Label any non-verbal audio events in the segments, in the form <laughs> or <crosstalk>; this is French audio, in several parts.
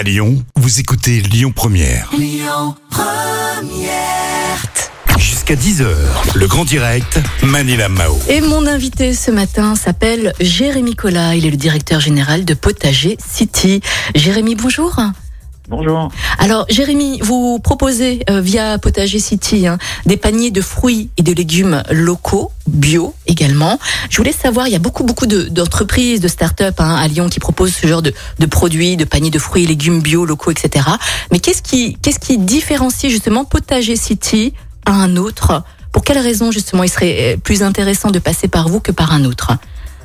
À Lyon, vous écoutez Lyon Première. Jusqu'à 10h, le grand direct, Manila Mao. Et mon invité ce matin s'appelle Jérémy Collat. Il est le directeur général de Potager City. Jérémy, bonjour. Bonjour. Alors, Jérémy, vous proposez euh, via Potager City hein, des paniers de fruits et de légumes locaux, bio également. Je voulais savoir, il y a beaucoup, beaucoup de- d'entreprises, de, start-up hein, à Lyon qui proposent ce genre de, de produits, de paniers de fruits et légumes bio, locaux, etc. Mais qu'est-ce qui, qu'est-ce qui différencie justement Potager City à un autre? Pour quelle raison justement il serait euh, plus intéressant de passer par vous que par un autre?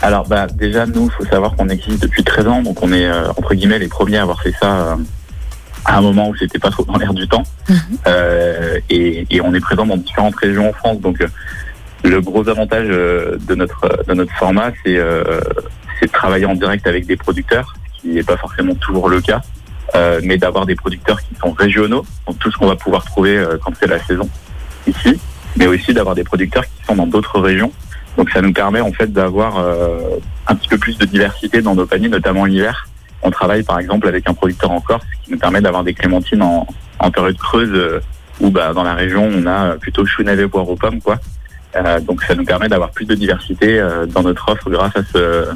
Alors bah déjà nous, faut savoir qu'on existe depuis 13 ans, donc on est euh, entre guillemets les premiers à avoir fait ça euh, à un moment où c'était pas trop dans l'air du temps. Mhm. Euh, et, et on est présent dans différentes régions en France, donc euh, le gros avantage euh, de notre de notre format, c'est euh, c'est de travailler en direct avec des producteurs, ce qui n'est pas forcément toujours le cas, euh, mais d'avoir des producteurs qui sont régionaux, donc tout ce qu'on va pouvoir trouver euh, quand c'est la saison ici, mais aussi d'avoir des producteurs qui sont dans d'autres régions. Donc ça nous permet en fait d'avoir euh, un petit peu plus de diversité dans nos paniers, notamment l'hiver. On travaille par exemple avec un producteur en Corse qui nous permet d'avoir des clémentines en, période creuse euh, où bah, dans la région on a plutôt chou navet poire aux pommes quoi. Euh, donc ça nous permet d'avoir plus de diversité euh, dans notre offre grâce à ce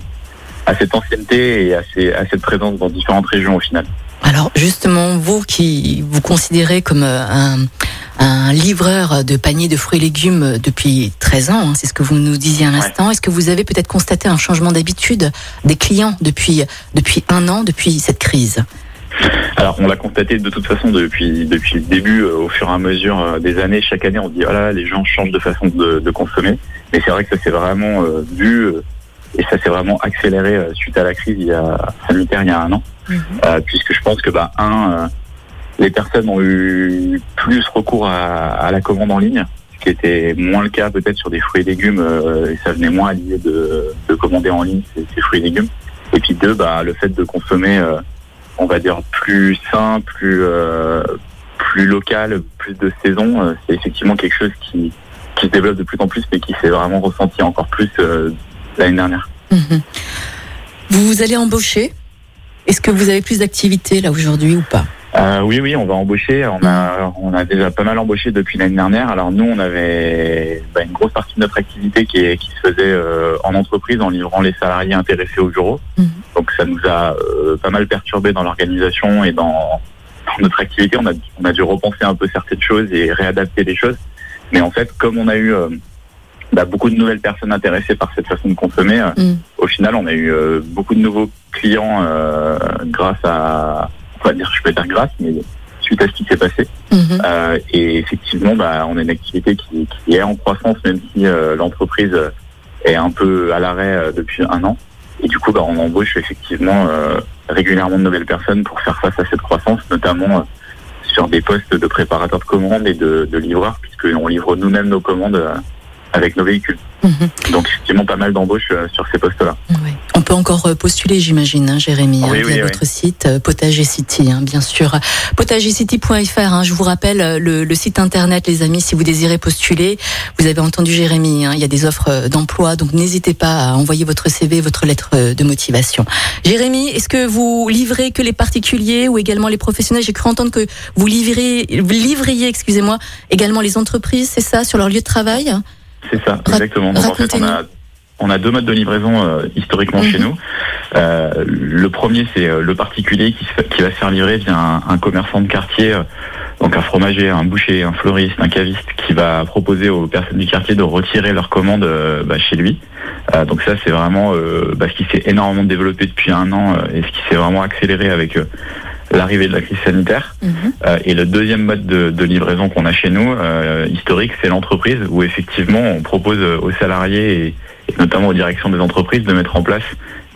à cette ancienneté et à, cette présence dans différentes régions au final. Alors justement, vous qui vous considérez comme euh, un, un livreur de paniers de fruits et légumes depuis 13 ans, hein, c'est ce que vous nous disiez à l'instant, est-ce que vous avez peut-être constaté un changement d'habitude des clients depuis, depuis un an, depuis cette crise? Alors, on l'a constaté de toute façon depuis depuis le début, euh, au fur et à mesure euh, des années. Chaque année, on dit voilà, les gens changent de façon de, de consommer. Mais c'est vrai que ça s'est vraiment euh, vu et ça s'est vraiment accéléré suite à la crise il y a, sanitaire il y a un an, Euh, puisque je pense que bah un, les personnes ont eu plus recours à, la commande en ligne, ce qui était moins le cas peut-être sur des fruits et légumes. euh, et ça venait moins à l'idée de, de commander en ligne ces, fruits et légumes. Et puis deux, bah le fait de consommer euh, on va dire plus sain, plus euh, plus local, plus de saison, euh, c'est effectivement quelque chose qui qui se développe de plus en plus, mais qui s'est vraiment ressenti encore plus l'année dernière. Mhm. Vous allez embaucher Est-ce que vous avez plus d'activité là aujourd'hui ou pas? Euh, oui, oui, on va embaucher. On a on a déjà pas mal embauché depuis l'année dernière. Alors nous, on avait bah, une grosse partie de notre activité qui, est, qui se faisait euh, en entreprise en livrant les salariés intéressés au bureau. Mhm. Donc ça nous a euh, pas mal perturbé dans l'organisation et dans, dans notre activité. On a, on a dû repenser un peu certaines choses et réadapter les choses. Mais en fait, comme on a eu euh, bah, beaucoup de nouvelles personnes intéressées par cette façon de consommer, euh, Mhm. au final, on a eu euh, beaucoup de nouveaux clients euh, grâce à, dire, je peux dire grâce, mais suite à ce qui s'est passé. Mhm. Euh, et effectivement, bah, on a une activité qui, qui est en croissance, même si euh, l'entreprise est un peu à l'arrêt euh, depuis un an. Et du coup, bah, on embauche effectivement régulièrement de nouvelles personnes pour faire face à cette croissance, notamment sur des postes de préparateurs de commandes et de, de livreurs, puisqu'on livre nous-mêmes nos commandes avec nos véhicules. Mhm. Donc effectivement, pas mal d'embauches sur ces postes-là. Oui. On peut encore euh, postuler, j'imagine, hein, Jérémy, hein, Oui, via oui, oui. votre site euh, Potager City, hein, bien sûr. Potagercity.fr, hein, je vous rappelle euh, le, le site internet, les amis, si vous désirez postuler. Vous avez entendu Jérémy, hein, il y a des offres d'emploi, donc n'hésitez pas à envoyer votre CV, votre lettre de motivation. Jérémy, est-ce que vous livrez que les particuliers ou également les professionnels? J'ai cru entendre que vous livrez, livriez, excusez-moi, également les entreprises, c'est ça, sur leur lieu de travail? C'est ça, exactement. Donc en fait, on a, on a deux modes de livraison euh, historiquement Mhm. chez nous. Euh, le premier, c'est euh, le particulier qui, se fait- qui va se faire livrer via un, un commerçant de quartier, euh, donc un fromager, un boucher, un fleuriste, un caviste, qui va proposer aux personnes du quartier de retirer leur commande euh, bah, chez lui. Euh, donc ça, c'est vraiment euh, bah, ce qui s'est énormément développé depuis un an euh, et ce qui s'est vraiment accéléré avec l'arrivée de la crise sanitaire. Mhm. Euh, et le deuxième mode de, de livraison qu'on a chez nous, euh, historique, c'est l'entreprise, où effectivement on propose aux salariés notamment aux directions des entreprises de mettre en place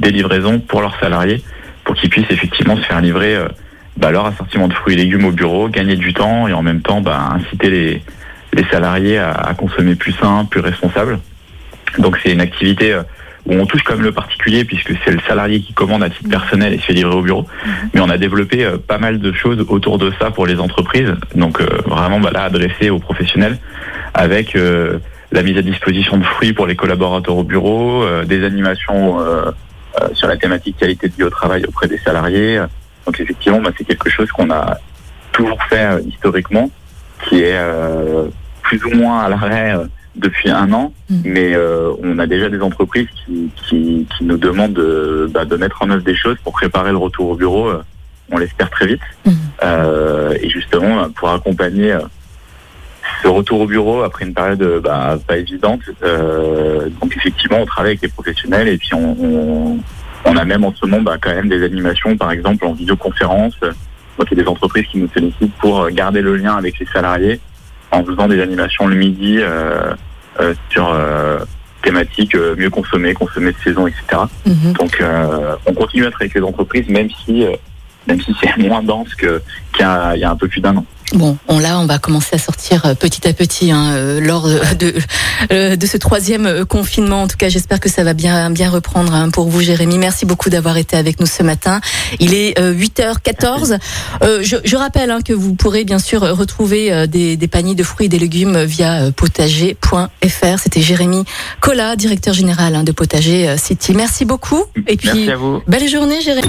des livraisons pour leurs salariés, pour qu'ils puissent effectivement se faire livrer euh, bah, leur assortiment de fruits et légumes au bureau, gagner du temps et en même temps bah, inciter les, les salariés à, à consommer plus sain, plus responsable. Donc c'est une activité euh, où on touche quand même le particulier puisque c'est le salarié qui commande à titre personnel et se fait livrer au bureau. Mais on a développé euh, pas mal de choses autour de ça pour les entreprises. Donc euh, vraiment bah, là adressé aux professionnels avec euh, la mise à disposition de fruits pour les collaborateurs au bureau, euh, des animations euh, euh, sur la thématique qualité de vie au travail auprès des salariés, Donc effectivement, bah, c'est quelque chose qu'on a toujours fait historiquement, qui est euh, plus ou moins à l'arrêt euh, depuis un an, Mm. mais euh, on a déjà des entreprises qui, qui, qui nous demandent de, bah, de mettre en œuvre des choses pour préparer le retour au bureau. euh, on l'espère très vite. Mhm. Euh, et justement, euh, pour accompagner euh, ce retour au bureau après une période euh, bah, pas évidente. euh, donc effectivement, on travaille avec les professionnels et puis on, on, on a même en ce moment bah, quand même des animations, par exemple en vidéoconférence. Donc il y a des entreprises qui nous sollicitent pour garder le lien avec les salariés en faisant des animations le midi euh, euh, sur thématiques mieux consommer, consommer de saison, etc. Mhm. Donc on continue à travailler avec les entreprises, même si même si c'est <laughs> moins dense qu'il y a un peu plus d'un an. Bon, on là, on va commencer à sortir euh, petit à petit hein, euh, lors de, <laughs> de, euh, de ce troisième confinement. En tout cas, j'espère que ça va bien bien reprendre hein, pour vous, Jérémy. Merci beaucoup d'avoir été avec nous ce matin. Il est euh, 8h14. Euh, je, je rappelle hein, que vous pourrez bien sûr retrouver euh, des, des paniers de fruits et des légumes via potager.fr. C'était Jérémy Collat, directeur général hein, de Potager City. Merci beaucoup. Et puis, Merci à vous. belle journée, Jérémy.